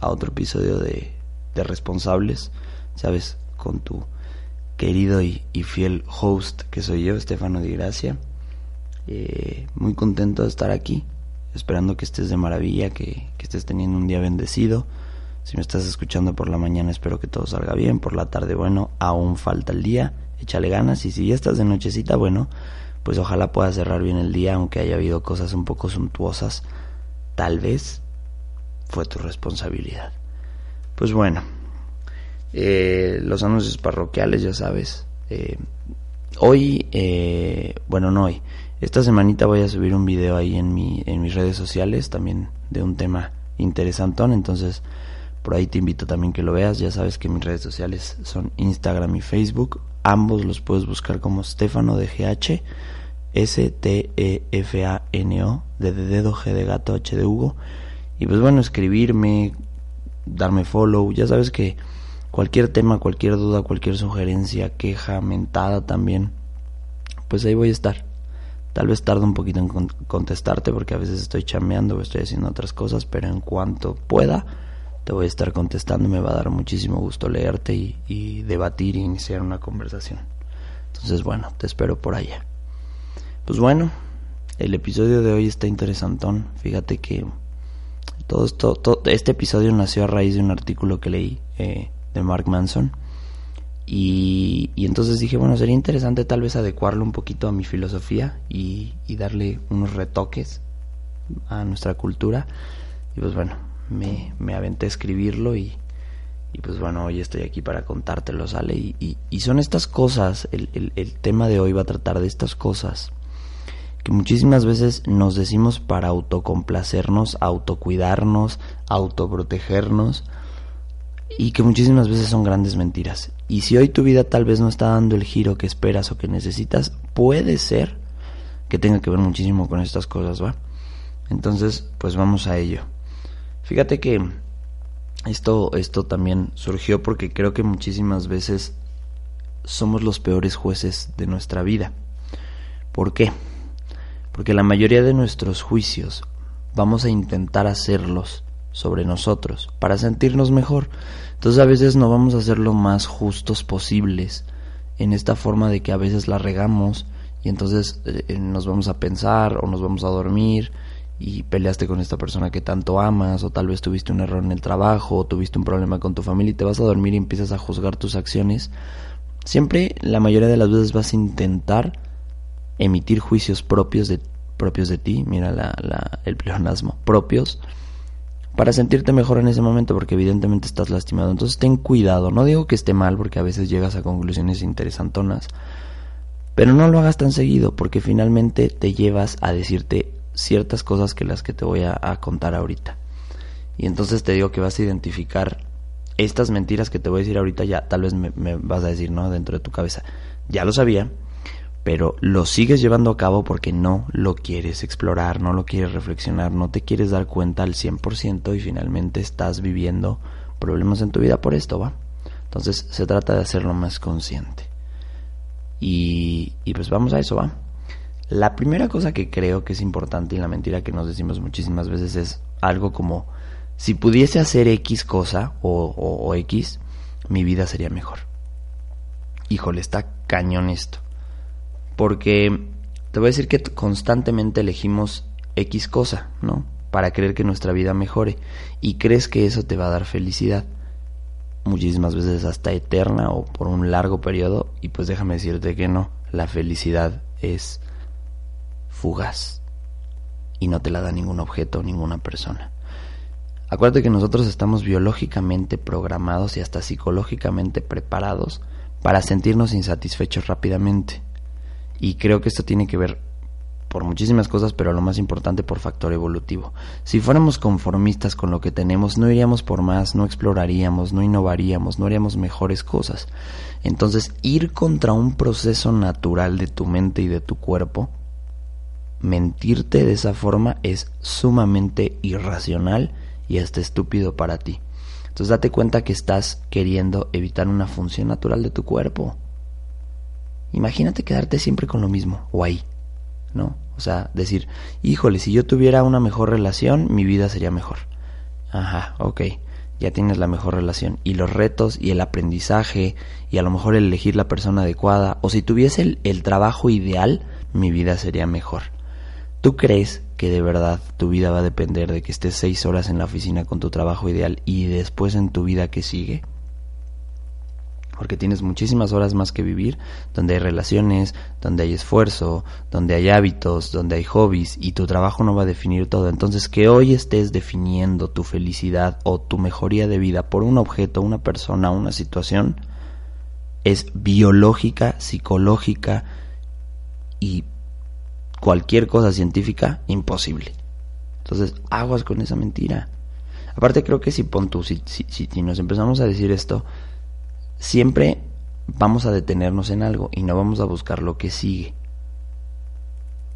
otro episodio de, Responsables, sabes, con tu querido y, fiel host que soy yo, Estefano Di Gracia. Eh, muy contento de estar aquí, esperando que estés de maravilla, que, que estés teniendo un día bendecido. Si me estás escuchando por la mañana, espero que todo salga bien. Por la tarde, bueno, aún falta el día. Échale ganas. Y si ya estás de nochecita, bueno, pues ojalá puedas cerrar bien el día, aunque haya habido cosas un poco suntuosas tal vez fue tu responsabilidad. Pues bueno, eh, los anuncios parroquiales, ya sabes. Eh, hoy, eh, bueno, no hoy. Esta semanita voy a subir un video ahí en, mi, en mis redes sociales, también de un tema interesantón. Entonces, por ahí te invito también que lo veas. Ya sabes que mis redes sociales son Instagram y Facebook. Ambos los puedes buscar como Stefano de GH. S-T-E-F-A-N-O, de dedo, G de gato, H de Hugo. Y pues bueno, escribirme, darme follow. Ya sabes que cualquier tema, cualquier duda, cualquier sugerencia, queja, mentada también, pues ahí voy a estar. Tal vez tarde un poquito en contestarte porque a veces estoy chameando o estoy haciendo otras cosas, pero en cuanto pueda, te voy a estar contestando. Me va a dar muchísimo gusto leerte y, y debatir e iniciar una conversación. Entonces, bueno, te espero por allá. Pues bueno, el episodio de hoy está interesantón. Fíjate que todo esto, todo, este episodio nació a raíz de un artículo que leí eh, de Mark Manson. Y, entonces dije, bueno, sería interesante tal vez adecuarlo un poquito a mi filosofía y, darle unos retoques a nuestra cultura. Y pues bueno, me, me aventé a escribirlo y, y pues bueno, hoy estoy aquí para contártelo, ¿sale? Y, y, son estas cosas, el, el, el tema de hoy va a tratar de estas cosas muchísimas veces nos decimos para autocomplacernos, autocuidarnos, autoprotegernos y que muchísimas veces son grandes mentiras. Y si hoy tu vida tal vez no está dando el giro que esperas o que necesitas, puede ser que tenga que ver muchísimo con estas cosas, ¿va? Entonces, pues vamos a ello. Fíjate que esto, esto también surgió porque creo que muchísimas veces somos los peores jueces de nuestra vida. ¿Por qué? Porque la mayoría de nuestros juicios vamos a intentar hacerlos sobre nosotros para sentirnos mejor. Entonces a veces no vamos a ser lo más justos posibles en esta forma de que a veces la regamos y entonces eh, nos vamos a pensar o nos vamos a dormir y peleaste con esta persona que tanto amas o tal vez tuviste un error en el trabajo o tuviste un problema con tu familia y te vas a dormir y empiezas a juzgar tus acciones. Siempre la mayoría de las veces vas a intentar emitir juicios propios de, propios de ti, mira la, el pleonasmo, propios, para sentirte mejor en ese momento porque evidentemente estás lastimado. Entonces ten cuidado, no digo que esté mal porque a veces llegas a conclusiones interesantonas, pero no lo hagas tan seguido porque finalmente te llevas a decirte ciertas cosas que las que te voy a, contar ahorita. Y entonces te digo que vas a identificar estas mentiras que te voy a decir ahorita ya, tal vez me vas a decir, ¿no? Dentro de tu cabeza. Ya lo sabía, pero lo sigues llevando a cabo porque no lo quieres explorar, no lo quieres reflexionar, no te quieres dar cuenta al 100% y finalmente estás viviendo problemas en tu vida por esto, ¿va? Entonces se trata de hacerlo más consciente. Y, y pues vamos a eso, ¿va? La primera cosa que creo que es importante y la mentira que nos decimos muchísimas veces es algo como, si pudiese hacer X cosa o, o X, mi vida sería mejor. Híjole, está cañón esto. Porque te voy a decir que constantemente elegimos X cosa, ¿no? Para creer que nuestra vida mejore. Y crees que eso te va a dar felicidad. Muchísimas veces hasta eterna o por un largo periodo. Y pues déjame decirte que no. La felicidad es fugaz. Y no te la da ningún objeto o ninguna persona. Acuérdate que nosotros estamos biológicamente programados y hasta psicológicamente preparados para sentirnos insatisfechos rápidamente. Y creo que esto tiene que ver por muchísimas cosas, pero lo más importante por factor evolutivo. Si fuéramos conformistas con lo que tenemos, no iríamos por más, no exploraríamos, no innovaríamos, no haríamos mejores cosas. Entonces, ir contra un proceso natural de tu mente y de tu cuerpo, mentirte de esa forma es sumamente irracional y hasta estúpido para ti. Entonces date cuenta que estás queriendo evitar una función natural de tu cuerpo. Imagínate quedarte siempre con lo mismo, o ¿no? O sea, decir, híjole, si yo tuviera una mejor relación, mi vida sería mejor. Ajá, ok, ya tienes la mejor relación. Y los retos y el aprendizaje y a lo mejor el elegir la persona adecuada, o si tuviese el, el trabajo ideal, mi vida sería mejor. ¿Tú crees que de verdad tu vida va a depender de que estés seis horas en la oficina con tu trabajo ideal y después en tu vida que sigue? Porque tienes muchísimas horas más que vivir, donde hay relaciones, donde hay esfuerzo, donde hay hábitos, donde hay hobbies y tu trabajo no va a definir todo. Entonces que hoy estés definiendo tu felicidad o tu mejoría de vida por un objeto, una persona, una situación, es biológica, psicológica y cualquier cosa científica imposible. Entonces, aguas con esa mentira. Aparte creo que si pon tú, si, si, si nos empezamos a decir esto, siempre vamos a detenernos en algo y no vamos a buscar lo que sigue.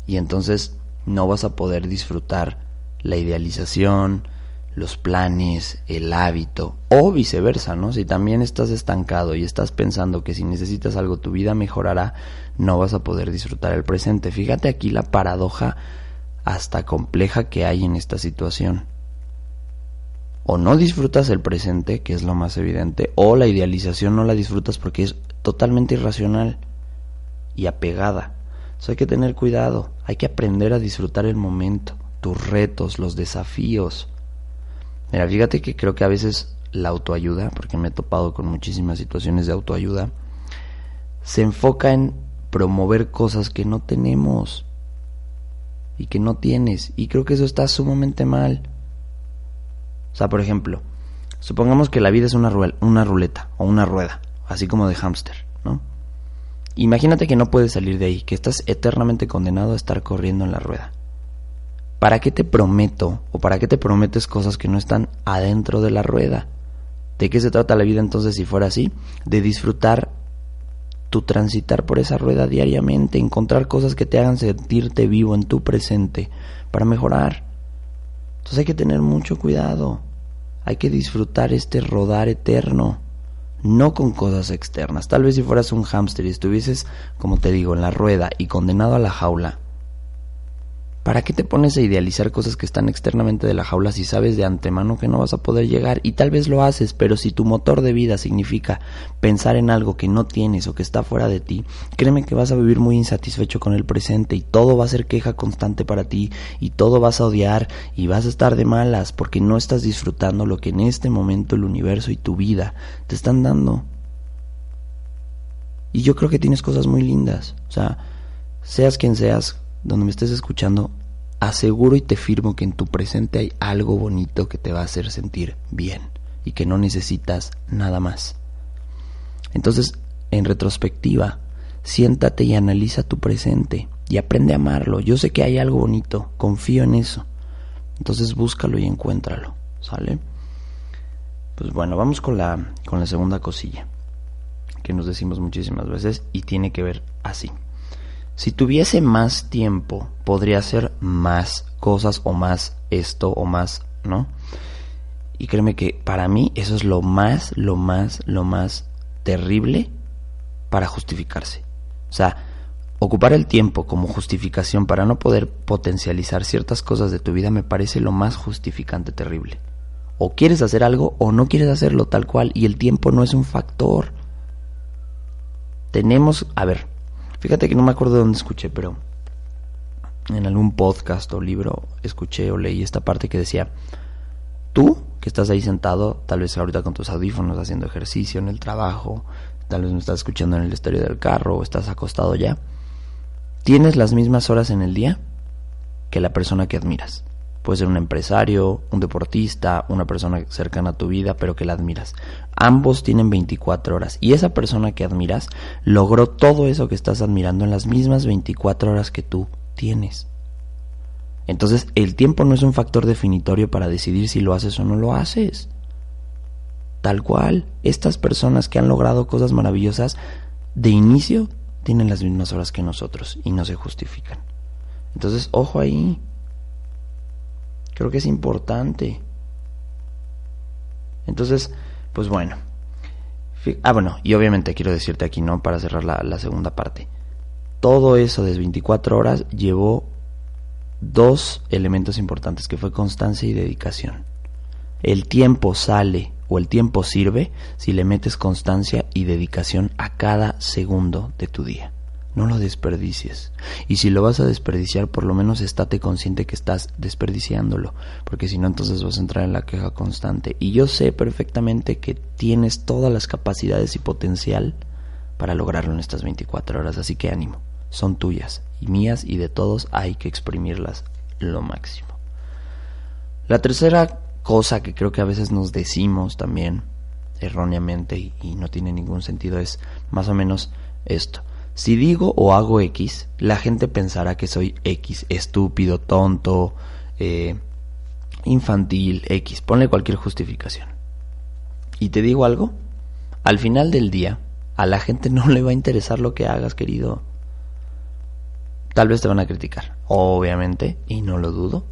Y entonces no vas a poder disfrutar la idealización, los planes, el hábito, o viceversa, ¿no? Si también estás estancado y estás pensando que si necesitas algo tu vida mejorará, no vas a poder disfrutar el presente. Fíjate aquí la paradoja hasta compleja que hay en esta situación o no disfrutas el presente, que es lo más evidente, o la idealización no la disfrutas porque es totalmente irracional y apegada. Eso hay que tener cuidado, hay que aprender a disfrutar el momento, tus retos, los desafíos. Mira, fíjate que creo que a veces la autoayuda, porque me he topado con muchísimas situaciones de autoayuda, se enfoca en promover cosas que no tenemos y que no tienes. Y creo que eso está sumamente mal. O sea, por ejemplo, supongamos que la vida es una, una ruleta o una rueda, así como de hámster, ¿no? Imagínate que no puedes salir de ahí, que estás eternamente condenado a estar corriendo en la rueda. ¿Para qué te prometo o para qué te prometes cosas que no están adentro de la rueda? ¿De qué se trata la vida entonces si fuera así? De disfrutar tu transitar por esa rueda diariamente, encontrar cosas que te hagan sentirte vivo en tu presente para mejorar. Entonces hay que tener mucho cuidado. Hay que disfrutar este rodar eterno, no con cosas externas. Tal vez si fueras un hámster y estuvieses, como te digo, en la rueda y condenado a la jaula, ¿Para qué te pones a idealizar cosas que están externamente de la jaula si sabes de antemano que no vas a poder llegar? Y tal vez lo haces, pero si tu motor de vida significa pensar en algo que no tienes o que está fuera de ti, créeme que vas a vivir muy insatisfecho con el presente y todo va a ser queja constante para ti y todo vas a odiar y vas a estar de malas porque no estás disfrutando lo que en este momento el universo y tu vida te están dando. Y yo creo que tienes cosas muy lindas, o sea, seas quien seas, donde me estés escuchando, aseguro y te firmo que en tu presente hay algo bonito que te va a hacer sentir bien y que no necesitas nada más. Entonces, en retrospectiva, siéntate y analiza tu presente y aprende a amarlo. Yo sé que hay algo bonito, confío en eso. Entonces búscalo y encuéntralo, ¿sale? Pues bueno, vamos con la con la segunda cosilla que nos decimos muchísimas veces y tiene que ver así. Si tuviese más tiempo, podría hacer más cosas o más esto o más, ¿no? Y créeme que para mí eso es lo más, lo más, lo más terrible para justificarse. O sea, ocupar el tiempo como justificación para no poder potencializar ciertas cosas de tu vida me parece lo más justificante terrible. O quieres hacer algo o no quieres hacerlo tal cual y el tiempo no es un factor. Tenemos, a ver, Fíjate que no me acuerdo de dónde escuché, pero en algún podcast o libro escuché o leí esta parte que decía, tú que estás ahí sentado, tal vez ahorita con tus audífonos haciendo ejercicio en el trabajo, tal vez me estás escuchando en el estéreo del carro o estás acostado ya, tienes las mismas horas en el día que la persona que admiras. Puede ser un empresario, un deportista, una persona cercana a tu vida, pero que la admiras. Ambos tienen 24 horas y esa persona que admiras logró todo eso que estás admirando en las mismas 24 horas que tú tienes. Entonces, el tiempo no es un factor definitorio para decidir si lo haces o no lo haces. Tal cual, estas personas que han logrado cosas maravillosas, de inicio tienen las mismas horas que nosotros y no se justifican. Entonces, ojo ahí. Creo que es importante. Entonces, pues bueno. Ah, bueno, y obviamente quiero decirte aquí, ¿no? Para cerrar la, la segunda parte. Todo eso de 24 horas llevó dos elementos importantes, que fue constancia y dedicación. El tiempo sale o el tiempo sirve si le metes constancia y dedicación a cada segundo de tu día. No lo desperdicies. Y si lo vas a desperdiciar, por lo menos estate consciente que estás desperdiciándolo, porque si no, entonces vas a entrar en la queja constante. Y yo sé perfectamente que tienes todas las capacidades y potencial para lograrlo en estas 24 horas, así que ánimo, son tuyas y mías y de todos hay que exprimirlas lo máximo. La tercera cosa que creo que a veces nos decimos también erróneamente y, y no tiene ningún sentido es más o menos esto si digo o hago X, la gente pensará que soy X, estúpido, tonto, eh, infantil, X. Ponle cualquier justificación. Y te digo algo, al final del día, a la gente no le va a interesar lo que hagas, querido. Tal vez te van a criticar, obviamente, y no lo dudo.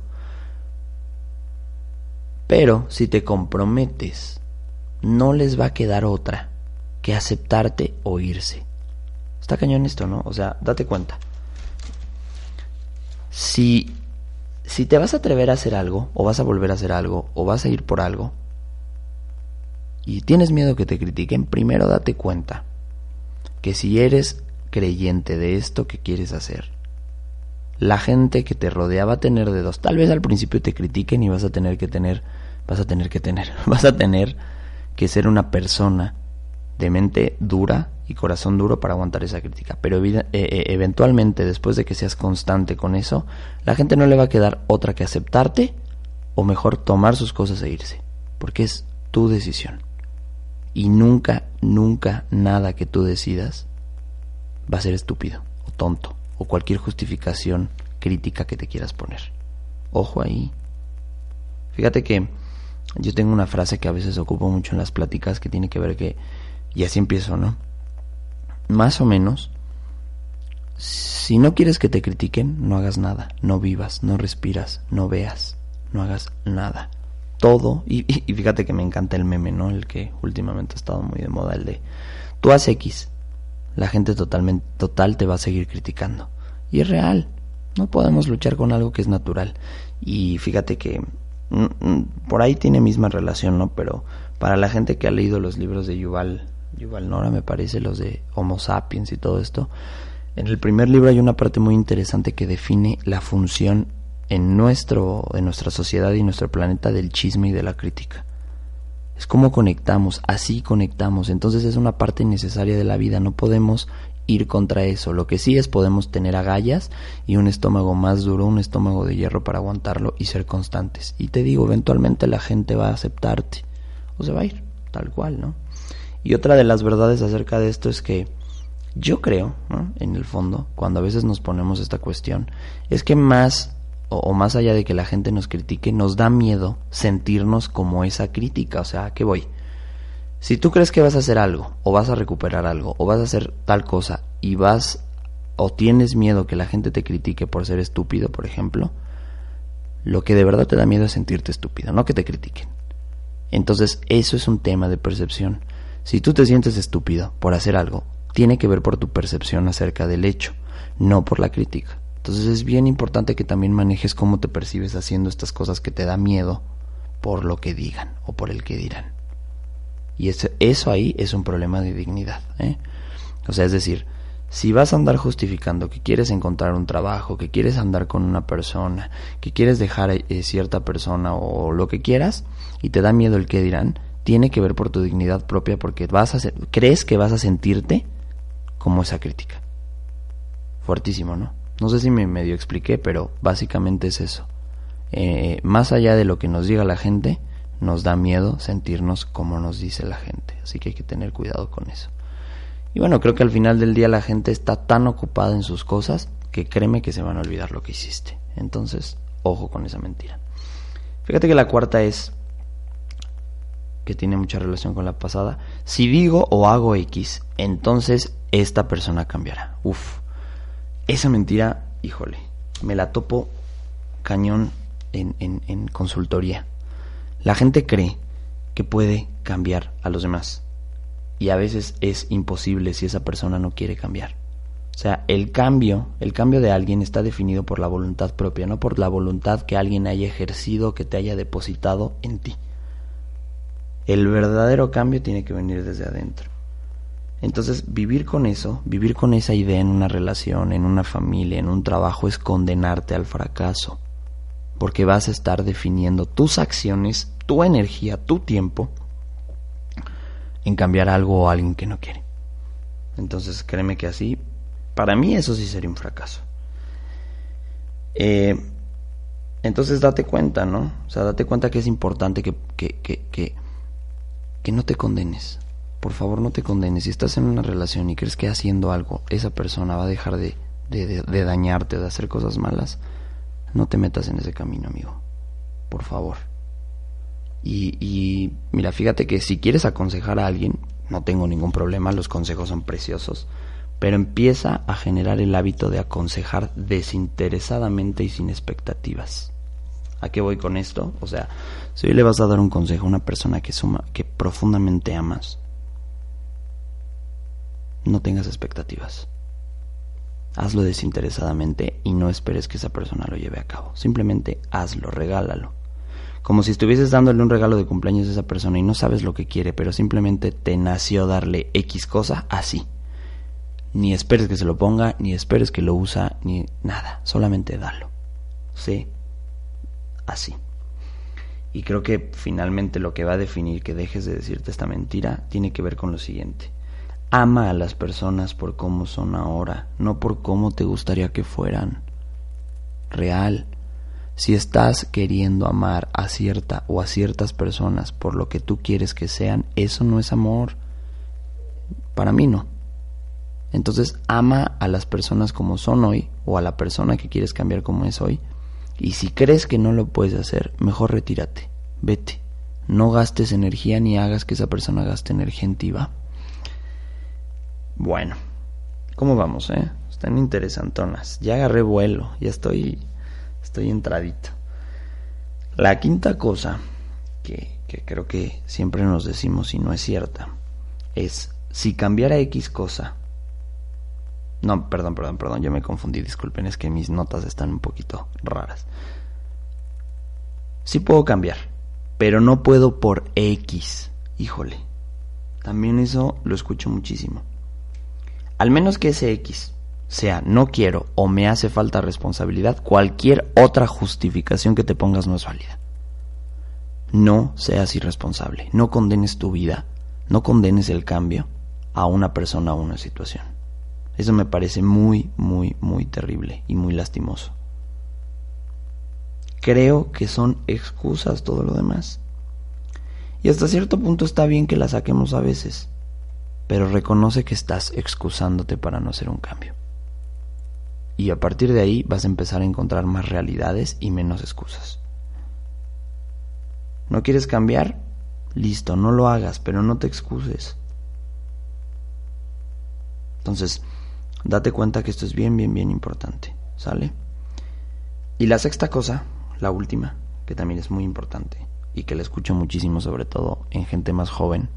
Pero si te comprometes, no les va a quedar otra que aceptarte o irse. Está cañón esto, ¿no? O sea, date cuenta. Si, si te vas a atrever a hacer algo, o vas a volver a hacer algo, o vas a ir por algo, y tienes miedo que te critiquen, primero date cuenta que si eres creyente de esto que quieres hacer, la gente que te rodea va a tener dedos. Tal vez al principio te critiquen y vas a tener que tener, vas a tener que tener, vas a tener que ser una persona de mente dura y corazón duro para aguantar esa crítica. Pero eh, eh, eventualmente, después de que seas constante con eso, la gente no le va a quedar otra que aceptarte o mejor tomar sus cosas e irse. Porque es tu decisión. Y nunca, nunca nada que tú decidas va a ser estúpido o tonto o cualquier justificación crítica que te quieras poner. Ojo ahí. Fíjate que yo tengo una frase que a veces ocupo mucho en las pláticas que tiene que ver que, y así empiezo, ¿no? más o menos, si no quieres que te critiquen, no hagas nada, no vivas, no respiras, no veas, no hagas nada. Todo, y, fíjate que me encanta el meme, ¿no? El que últimamente ha estado muy de moda, el de tú haces X, la gente totalmente, total te va a seguir criticando. Y es real, no podemos luchar con algo que es natural. Y fíjate que mm, mm, por ahí tiene misma relación, ¿no? Pero para la gente que ha leído los libros de Yuval Yuval Nora, me parece, los de Homo sapiens y todo esto. En el primer libro hay una parte muy interesante que define la función en, nuestro, en nuestra sociedad y nuestro planeta del chisme y de la crítica. Es como conectamos, así conectamos. Entonces es una parte necesaria de la vida, no podemos ir contra eso. Lo que sí es podemos tener agallas y un estómago más duro, un estómago de hierro para aguantarlo y ser constantes. Y te digo, eventualmente la gente va a aceptarte o se va a ir, tal cual, ¿no? Y otra de las verdades acerca de esto es que yo creo, en el fondo, cuando a veces nos ponemos esta cuestión, es que más o, más allá de que la gente nos critique, nos da miedo sentirnos como esa crítica. O sea, ¿a qué voy? Si tú crees que vas a hacer algo, o vas a recuperar algo, o vas a hacer tal cosa, y vas o tienes miedo que la gente te critique por ser estúpido, por ejemplo, lo que de verdad te da miedo es sentirte estúpido, no que te critiquen. Entonces, eso es un tema de percepción. Si tú te sientes estúpido por hacer algo, tiene que ver por tu percepción acerca del hecho, no por la crítica. Entonces es bien importante que también manejes cómo te percibes haciendo estas cosas que te da miedo por lo que digan o por el que dirán. Y eso, ahí es un problema de dignidad. ¿eh? O sea, es decir, si vas a andar justificando que quieres encontrar un trabajo, que quieres andar con una persona, que quieres dejar a eh, cierta persona o lo que quieras, y te da miedo el que dirán, tiene que ver por tu dignidad propia porque vas a crees que vas a sentirte como esa crítica. Fuertísimo, ¿no? No sé si me medio expliqué, pero básicamente es eso. Eh, más allá de lo que nos diga la gente, nos da miedo sentirnos como nos dice la gente. Así que hay que tener cuidado con eso. Y bueno, creo que al final del día la gente está tan ocupada en sus cosas que créeme que se van a olvidar lo que hiciste. Entonces, ojo con esa mentira. Fíjate que la cuarta es, que tiene mucha relación con la pasada, si digo o hago X, entonces esta persona cambiará. Uf, esa mentira, híjole, me la topo cañón en, en, en consultoría. La gente cree que puede cambiar a los demás y a veces es imposible si esa persona no quiere cambiar. O sea, el cambio, el cambio de alguien está definido por la voluntad propia, no por la voluntad que alguien haya ejercido, que te haya depositado en ti. El verdadero cambio tiene que venir desde adentro. Entonces, vivir con eso, vivir con esa idea en una relación, en una familia, en un trabajo, es condenarte al fracaso. Porque vas a estar definiendo tus acciones, tu energía, tu tiempo, en cambiar algo o alguien que no quiere. Entonces, créeme que así para mí eso sí sería un fracaso. Eh, entonces date cuenta, ¿no? O sea, date cuenta que es importante que, no te condenes. Por favor, no te condenes. Si estás en una relación y crees que haciendo algo esa persona va a dejar de, de, de, de dañarte, de hacer cosas malas, no te metas en ese camino, amigo. Por favor. Y, y mira, fíjate que si quieres aconsejar a alguien, no tengo ningún problema, los consejos son preciosos pero empieza a generar el hábito de aconsejar desinteresadamente y sin expectativas. ¿A qué voy con esto? O sea, si hoy le vas a dar un consejo a una persona que suma, que profundamente amas, no tengas expectativas. Hazlo desinteresadamente y no esperes que esa persona lo lleve a cabo. Simplemente hazlo, regálalo. Como si estuvieses dándole un regalo de cumpleaños a esa persona y no sabes lo que quiere, pero simplemente te nació darle X cosa así ni esperes que se lo ponga, ni esperes que lo usa, ni nada. Solamente dalo. Sí. Así. Y creo que finalmente lo que va a definir que dejes de decirte esta mentira tiene que ver con lo siguiente. Ama a las personas por cómo son ahora, no por cómo te gustaría que fueran. Real. Si estás queriendo amar a cierta o a ciertas personas por lo que tú quieres que sean, eso no es amor. Para mí no. Entonces ama a las personas como son hoy o a la persona que quieres cambiar como es hoy. Y si crees que no lo puedes hacer, mejor retírate, vete. No gastes energía ni hagas que esa persona gaste energía en ti, ¿va? Bueno, ¿cómo vamos, eh? Están interesantonas. Ya agarré vuelo, ya estoy, estoy entradito. La quinta cosa que, que creo que siempre nos decimos y no es cierta es si cambiara X cosa no, perdón, perdón, perdón, yo me confundí, disculpen, es que mis notas están un poquito raras. Sí puedo cambiar, pero no puedo por X. Híjole, también eso lo escucho muchísimo. Al menos que ese X sea no quiero o me hace falta responsabilidad, cualquier otra justificación que te pongas no es válida. No seas irresponsable, no condenes tu vida, no condenes el cambio a una persona o una situación. Eso me parece muy, muy, muy terrible y muy lastimoso. Creo que son excusas todo lo demás. Y hasta cierto punto está bien que las saquemos a veces, pero reconoce que estás excusándote para no hacer un cambio. Y a partir de ahí vas a empezar a encontrar más realidades y menos excusas. ¿No quieres cambiar? Listo, no lo hagas, pero no te excuses. Entonces, Date cuenta que esto es bien, bien, bien importante. ¿Sale? Y la sexta cosa, la última, que también es muy importante y que la escucho muchísimo, sobre todo en gente más joven,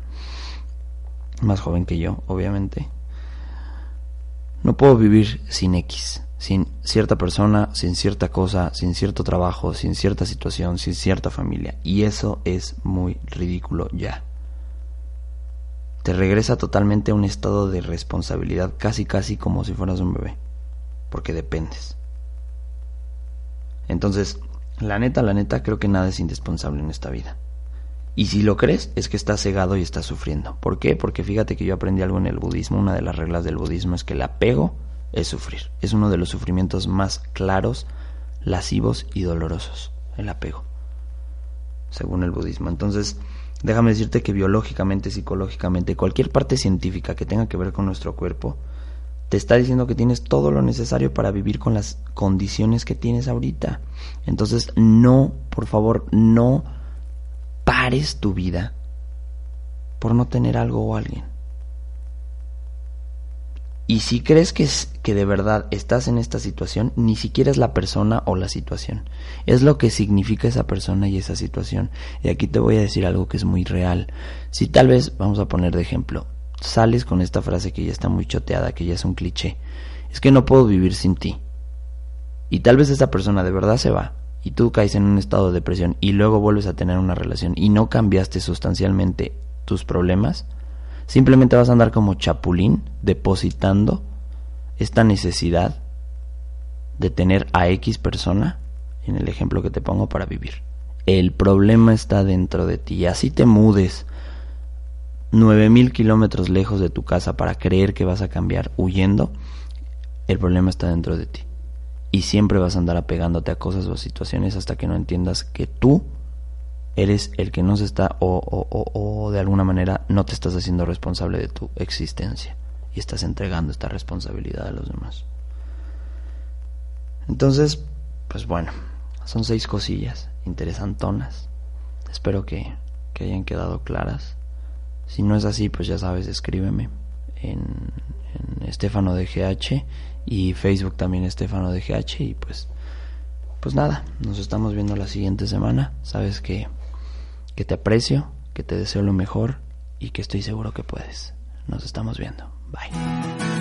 más joven que yo, obviamente. No puedo vivir sin X, sin cierta persona, sin cierta cosa, sin cierto trabajo, sin cierta situación, sin cierta familia. Y eso es muy ridículo ya te regresa totalmente a un estado de responsabilidad, casi casi como si fueras un bebé, porque dependes. Entonces, la neta, la neta, creo que nada es indispensable en esta vida. Y si lo crees, es que estás cegado y estás sufriendo. ¿Por qué? Porque fíjate que yo aprendí algo en el budismo. Una de las reglas del budismo es que el apego es sufrir. Es uno de los sufrimientos más claros, lascivos y dolorosos. El apego. Según el budismo. Entonces, Déjame decirte que biológicamente, psicológicamente, cualquier parte científica que tenga que ver con nuestro cuerpo, te está diciendo que tienes todo lo necesario para vivir con las condiciones que tienes ahorita. Entonces, no, por favor, no pares tu vida por no tener algo o alguien. Y si crees que, que de verdad estás en esta situación, ni siquiera es la persona o la situación. Es lo que significa esa persona y esa situación. Y aquí te voy a decir algo que es muy real. Si tal vez, vamos a poner de ejemplo, sales con esta frase que ya está muy choteada, que ya es un cliché. Es que no puedo vivir sin ti. Y tal vez esa persona de verdad se va y tú caes en un estado de depresión y luego vuelves a tener una relación y no cambiaste sustancialmente tus problemas, simplemente vas a andar como chapulín depositando esta necesidad de tener a X persona, en el ejemplo que te pongo, para vivir. El problema está dentro de ti. Así te mudes nueve mil kilómetros lejos de tu casa para creer que vas a cambiar huyendo, el problema está dentro de ti. Y siempre vas a andar apegándote a cosas o situaciones hasta que no entiendas que tú eres el que no se está o, o, o, de alguna manera no te estás haciendo responsable de tu existencia y estás entregando esta responsabilidad a los demás. Entonces, pues bueno, son seis cosillas interesantonas. Espero que, que hayan quedado claras. Si no es así, pues ya sabes, escríbeme en, en Estefano de GH y Facebook también Estefano de GH y pues pues nada, nos estamos viendo la siguiente semana. Sabes que que te aprecio, que te deseo lo mejor y que estoy seguro que puedes. Nos estamos viendo. Bye.